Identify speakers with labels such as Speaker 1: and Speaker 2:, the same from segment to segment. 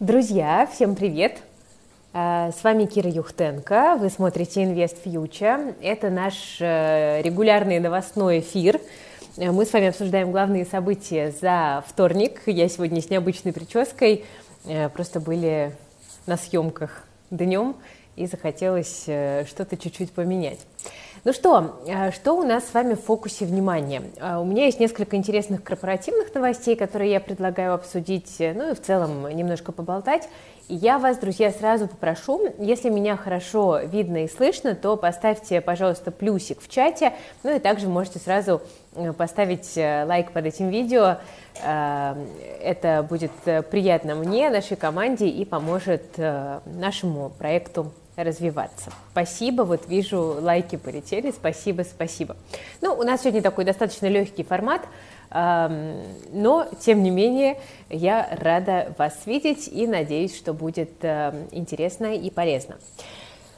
Speaker 1: Друзья, всем привет! Э, с вами Кира Юхтенко, вы смотрите Invest Future. Это наш э, регулярный новостной эфир. Э, мы с вами обсуждаем главные события за вторник. Я сегодня с необычной прической, просто были на съемках днем и захотелось что-то чуть-чуть поменять. Ну что, э, что у нас с вами в фокусе внимания? Э, у меня есть несколько интересных корпоративных новостей, которые я предлагаю обсудить, э, ну и в целом немножко поболтать. И я вас, друзья, сразу попрошу, если меня хорошо видно и слышно, то поставьте, пожалуйста, плюсик в чате, ну и также можете сразу поставить лайк под этим видео. Это будет приятно мне, нашей команде и поможет нашему проекту развиваться. Спасибо, вот вижу, лайки полетели, спасибо, спасибо. Ну, у нас сегодня такой достаточно легкий формат, но, тем не менее, я рада вас видеть и надеюсь, что будет интересно и полезно.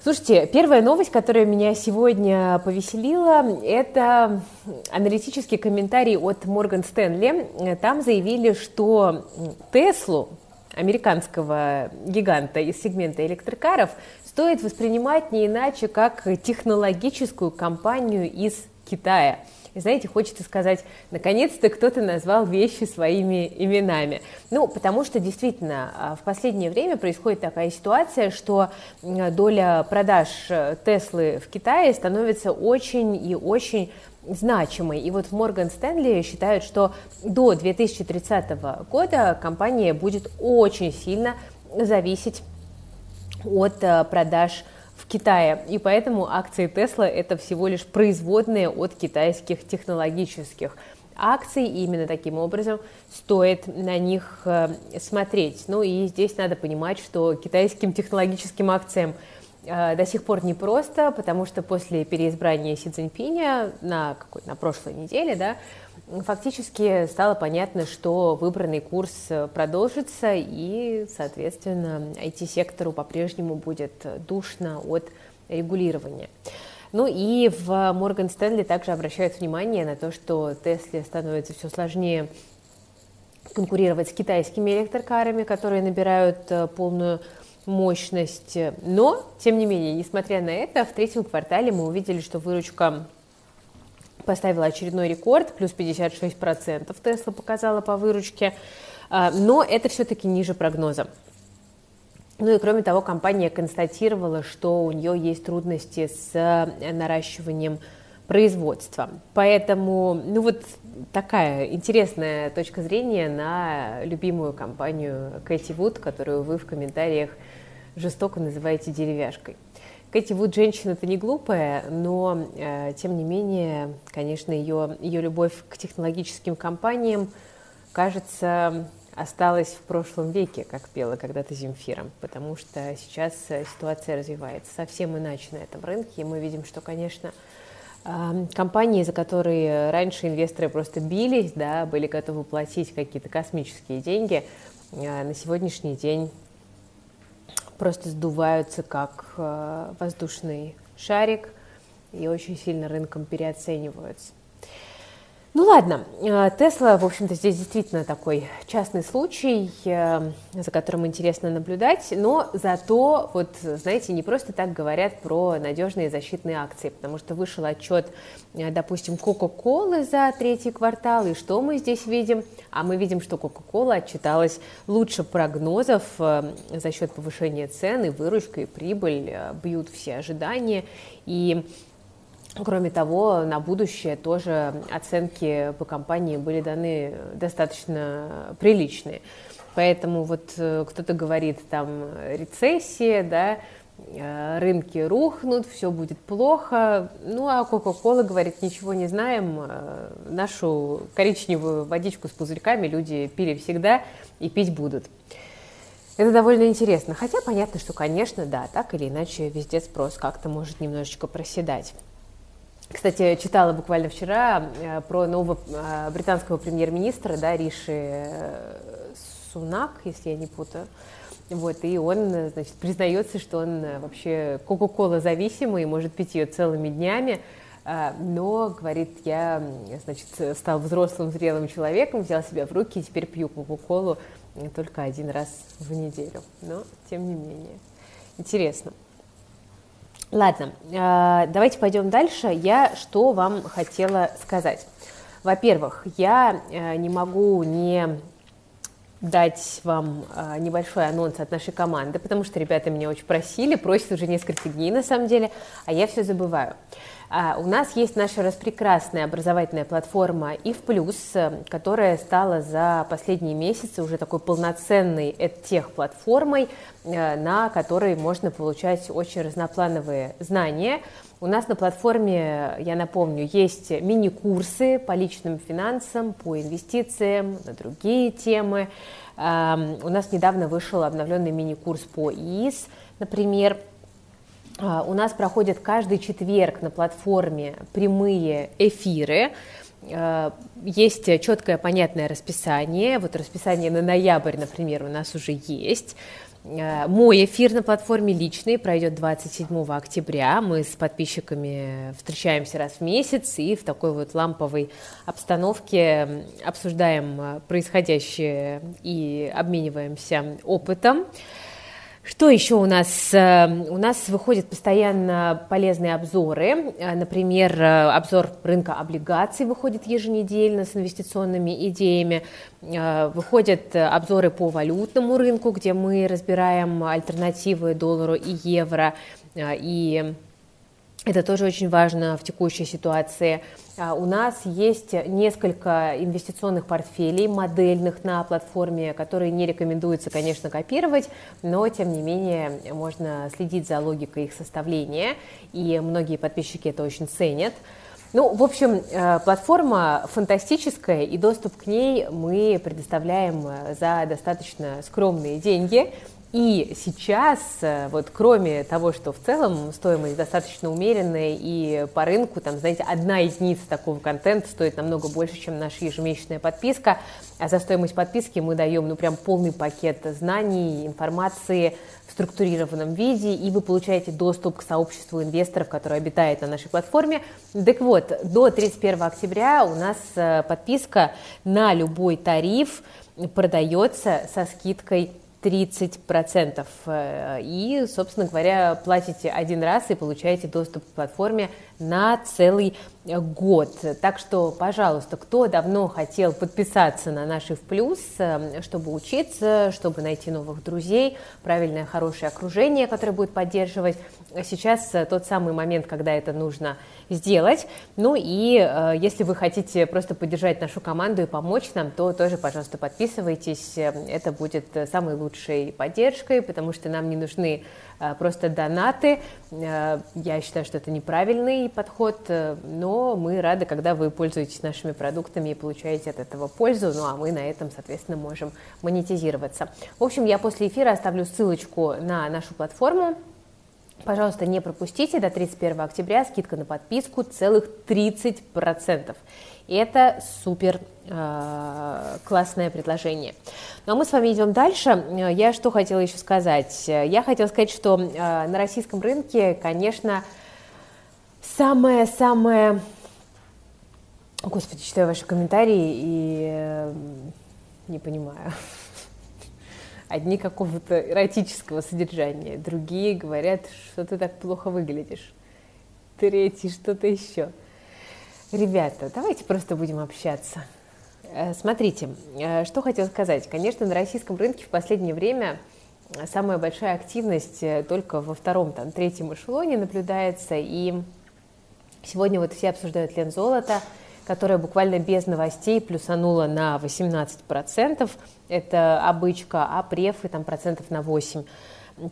Speaker 1: Слушайте, первая новость, которая меня сегодня повеселила, это аналитический комментарий от Морган Стэнли. Там заявили, что Теслу, американского гиганта из сегмента электрокаров, стоит воспринимать не иначе, как технологическую компанию из Китая. И знаете, хочется сказать, наконец-то кто-то назвал вещи своими именами. Ну, потому что действительно а, в последнее время происходит такая ситуация, что доля продаж э, Теслы в Китае становится очень и очень значимой. И вот в Морган Стэнли считают, что до 2030 года компания будет очень сильно зависеть от э, продаж в Китае. И поэтому акции Tesla это всего лишь производные от китайских технологических акций, и именно таким образом стоит на них э, смотреть. Ну и здесь надо понимать, что китайским технологическим акциям э, до сих пор непросто, потому что после переизбрания Си Цзиньпиня на, какой, на прошлой неделе, да, фактически стало понятно, что выбранный курс э, продолжится, и, соответственно, IT-сектору по-прежнему будет душно от регулирования. Ну и в Морган Стэнли также обращают внимание на то, что Тесле становится все сложнее конкурировать с китайскими электрокарами, которые набирают э, полную мощность. Но, тем не менее, несмотря на это, в третьем квартале мы увидели, что выручка поставила очередной рекорд, плюс 56% Тесла показала по выручке, а, но это все-таки ниже прогноза. Ну и кроме того, компания констатировала, что у нее есть трудности с э, наращиванием производства. Поэтому, ну вот такая интересная точка зрения на любимую компанию Кэти Вуд, которую вы в комментариях жестоко называете деревяшкой. Кэти Вуд женщина-то не глупая, но, э, тем не менее, конечно, ее, ее любовь к технологическим компаниям, кажется, осталась в прошлом веке, как пела когда-то Земфира, потому что сейчас э, ситуация развивается совсем иначе на этом рынке, и мы видим, что, конечно, э, компании, за которые раньше инвесторы просто бились, да, были готовы платить какие-то космические деньги, э, на сегодняшний день просто сдуваются как э, воздушный шарик и очень сильно рынком переоцениваются. Ну ладно, Тесла, в общем-то, здесь действительно такой частный случай, э, за которым интересно наблюдать, но зато, вот, знаете, не просто так говорят про надежные защитные акции, потому что вышел отчет, э, допустим, Coca-Cola за третий квартал, и что мы здесь видим? А мы видим, что Coca-Cola отчиталась лучше прогнозов э, за счет повышения цен, и выручка, и прибыль бьют все ожидания, и Кроме того, на будущее тоже оценки по компании были даны достаточно приличные. Поэтому вот э, кто-то говорит там рецессия, да, э, рынки рухнут, все будет плохо. Ну, а Coca-Cola говорит, ничего не знаем, э, нашу коричневую водичку с пузырьками люди пили всегда и пить будут. Это довольно интересно. Хотя понятно, что, конечно, да, так или иначе везде спрос как-то может немножечко проседать. Кстати, читала буквально вчера э, про нового э, британского премьер-министра, да, Риши э, Сунак, если я не путаю. Вот, и он, значит, признается, что он вообще Кока-Кола зависимый, может пить ее целыми днями, но, говорит, я, значит, стал взрослым, зрелым человеком, взял себя в руки и теперь пью Кока-Колу только один раз в неделю. Но, тем не менее, интересно. Ладно, э, давайте пойдем дальше. Я что вам хотела сказать? Во-первых, я э, не могу не дать вам э, небольшой анонс от нашей команды, потому что ребята меня очень просили, просят уже несколько дней на самом деле, а я все забываю. А, у нас есть наша распрекрасная образовательная платформа Плюс, э, которая стала за последние месяцы уже такой полноценной тех-платформой, э, на которой можно получать очень разноплановые знания. У нас на платформе, я напомню, есть мини-курсы по личным финансам, по инвестициям, на другие темы. У нас недавно вышел обновленный мини-курс по ИИС, например, у нас проходят каждый четверг на платформе прямые эфиры. А, есть четкое, понятное расписание. Вот расписание на ноябрь, например, у нас уже есть. А, мой эфир на платформе личный пройдет 27 октября. Мы с подписчиками встречаемся раз в месяц и в такой вот ламповой обстановке обсуждаем происходящее и обмениваемся опытом. Что еще у нас? Э, у нас выходят постоянно полезные обзоры. Э, например, э, обзор рынка облигаций выходит еженедельно с инвестиционными идеями. Выходят обзоры по валютному рынку, где мы разбираем альтернативы доллару и евро. И это тоже очень важно в текущей ситуации. А, у нас есть несколько инвестиционных портфелей модельных на платформе, которые не рекомендуется, конечно, копировать, но, тем не менее, можно следить за логикой их составления, и многие подписчики это очень ценят. Ну, в общем, э, платформа фантастическая, и доступ к ней мы предоставляем э, за достаточно скромные деньги. И сейчас, э, вот кроме того, что в целом стоимость достаточно умеренная, и по рынку, там, знаете, одна единица такого контента стоит намного больше, чем наша ежемесячная подписка, а за стоимость подписки мы даем, ну, прям полный пакет знаний, информации в структурированном виде, и вы получаете доступ к сообществу инвесторов, которое обитает на нашей платформе. Так вот, до 31 октября у нас э, подписка на любой тариф продается со скидкой 30%. Э, и, собственно говоря, платите один раз и получаете доступ к платформе на целый год. Так что, пожалуйста, кто давно хотел подписаться на наши в плюс, э, чтобы учиться, чтобы найти новых друзей, правильное, хорошее окружение, которое будет поддерживать, сейчас э, тот самый момент, когда это нужно сделать. Ну и э, если вы хотите просто поддержать нашу команду и помочь нам, то тоже, пожалуйста, подписывайтесь. Это будет самой лучшей поддержкой, потому что нам не нужны просто донаты. Э, я считаю, что это неправильный подход, э, но мы рады, когда вы пользуетесь нашими продуктами и получаете от этого пользу, ну а мы на этом, соответственно, можем монетизироваться. В общем, я после эфира оставлю ссылочку на нашу платформу, Пожалуйста, не пропустите, до 31 октября скидка на подписку целых 30%. И это супер э, классное предложение. Ну а мы с вами идем дальше. Я что хотела еще сказать? Я хотела сказать, что э, на российском рынке, конечно, самое-самое... Господи, читаю ваши комментарии и э, не понимаю. Одни какого-то эротического содержания, другие говорят, что ты так плохо выглядишь. Третий что-то еще. Ребята, давайте просто будем общаться. Э, смотрите, э, что хотел сказать. Конечно, на российском рынке в последнее время самая большая активность э, только во втором, там, третьем эшелоне наблюдается. И сегодня вот все обсуждают лен золота, которая буквально без новостей плюсанула на 18%. Это обычка, а префы там процентов на 8%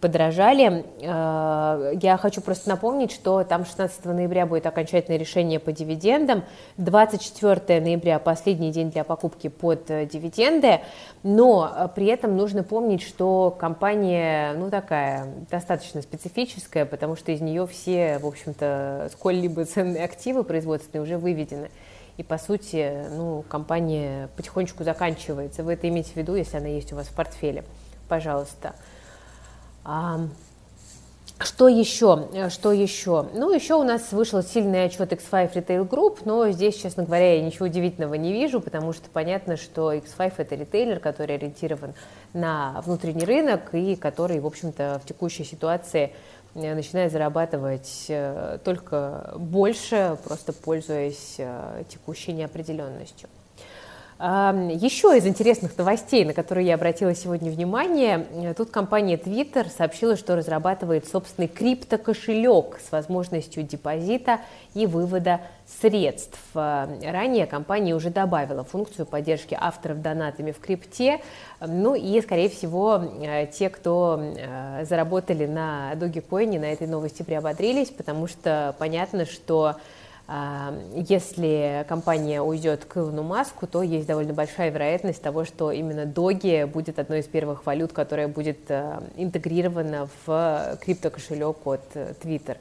Speaker 1: подорожали. Э, я хочу просто напомнить, что там 16 ноября будет окончательное решение по дивидендам, 24 ноября последний день для покупки под э, дивиденды, но э, при этом нужно помнить, что компания, ну, такая, достаточно специфическая, потому что из нее все, в общем-то, сколь-либо ценные активы производственные уже выведены. И, по сути, ну, компания потихонечку заканчивается. Вы это имеете в виду, если она есть у вас в портфеле. Пожалуйста. Что еще? Что еще? Ну, еще у нас вышел сильный отчет X5 Retail Group, но здесь, честно говоря, я ничего удивительного не вижу, потому что понятно, что X5 это ритейлер, который ориентирован на внутренний рынок и который, в общем-то, в текущей ситуации э, начинает зарабатывать э, только больше, просто пользуясь э, текущей неопределенностью. Еще из интересных новостей, на которые я обратила сегодня внимание, э, тут компания Twitter сообщила, что разрабатывает собственный криптокошелек с возможностью депозита и вывода средств. Э, ранее компания уже добавила функцию поддержки авторов донатами в крипте. Ну и, скорее всего, э, те, кто заработали на Dogecoin, на этой новости приободрились, потому что понятно, что если компания уйдет к Илону Маску, то есть довольно большая вероятность того, что именно Доги будет одной из первых валют, которая будет э, интегрирована в криптокошелек от э, Twitter.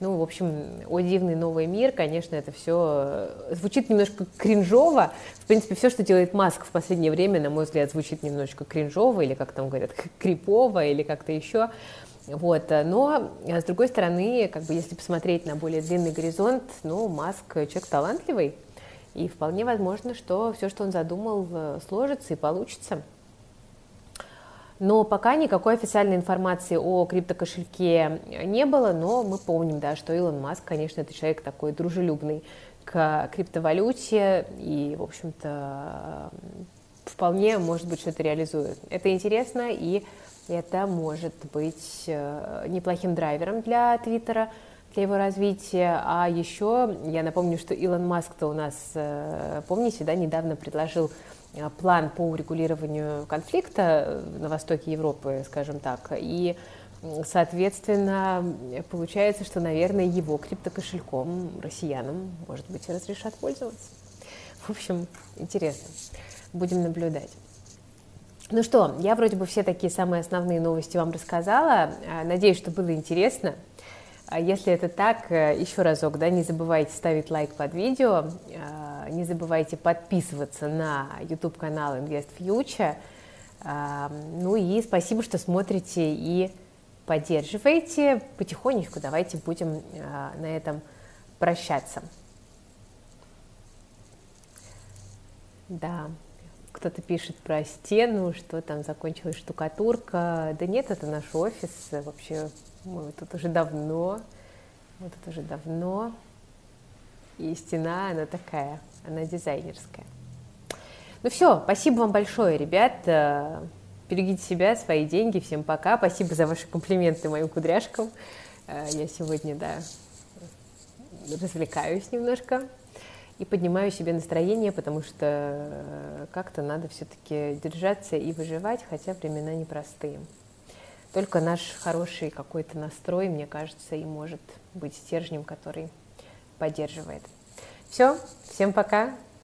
Speaker 1: Ну, в общем, о дивный новый мир, конечно, это все э, звучит немножко кринжово. В принципе, все, что делает Маск в последнее время, на мой взгляд, звучит немножечко кринжово, или как там говорят, крипово, или как-то еще. Вот. Э, но, э, с другой стороны, как бы, если посмотреть на более длинный горизонт, ну, Маск человек талантливый, и вполне возможно, что все, что он задумал, э, сложится и получится. Но пока никакой официальной информации о криптокошельке не было, но мы помним, да, что Илон Маск, конечно, это человек такой дружелюбный к криптовалюте и, в общем-то, вполне, может быть, что-то реализует. Это интересно, и это может быть э, неплохим драйвером для Твиттера, для его развития. А еще я напомню, что Илон Маск-то у нас, э, помните, да, недавно предложил э, план по урегулированию конфликта на востоке Европы, скажем так, и Соответственно, получается, что, наверное, его криптокошельком россиянам, может быть, разрешат пользоваться. В общем, интересно. Будем наблюдать. Ну что, я вроде бы все такие самые основные новости вам рассказала. А, надеюсь, что было интересно. А если это так, э, еще разок, да, не забывайте ставить лайк под видео, а, не забывайте подписываться на YouTube-канал Invest Future. Ну и спасибо, что смотрите и поддерживаете. Потихонечку давайте будем на этом прощаться. Да кто-то пишет про стену, что там закончилась штукатурка. Да нет, это наш офис. Вообще, мы тут уже давно. Мы тут уже давно. И стена, она такая, она дизайнерская. Ну все, спасибо вам большое, ребят. Берегите себя, свои деньги. Всем пока. Спасибо за ваши комплименты моим кудряшкам. Я сегодня, да, развлекаюсь немножко и поднимаю себе настроение, потому что э, как-то надо все-таки держаться и выживать, хотя времена непростые. Только наш хороший какой-то настрой, мне кажется, и может быть стержнем, который поддерживает. Все, всем пока,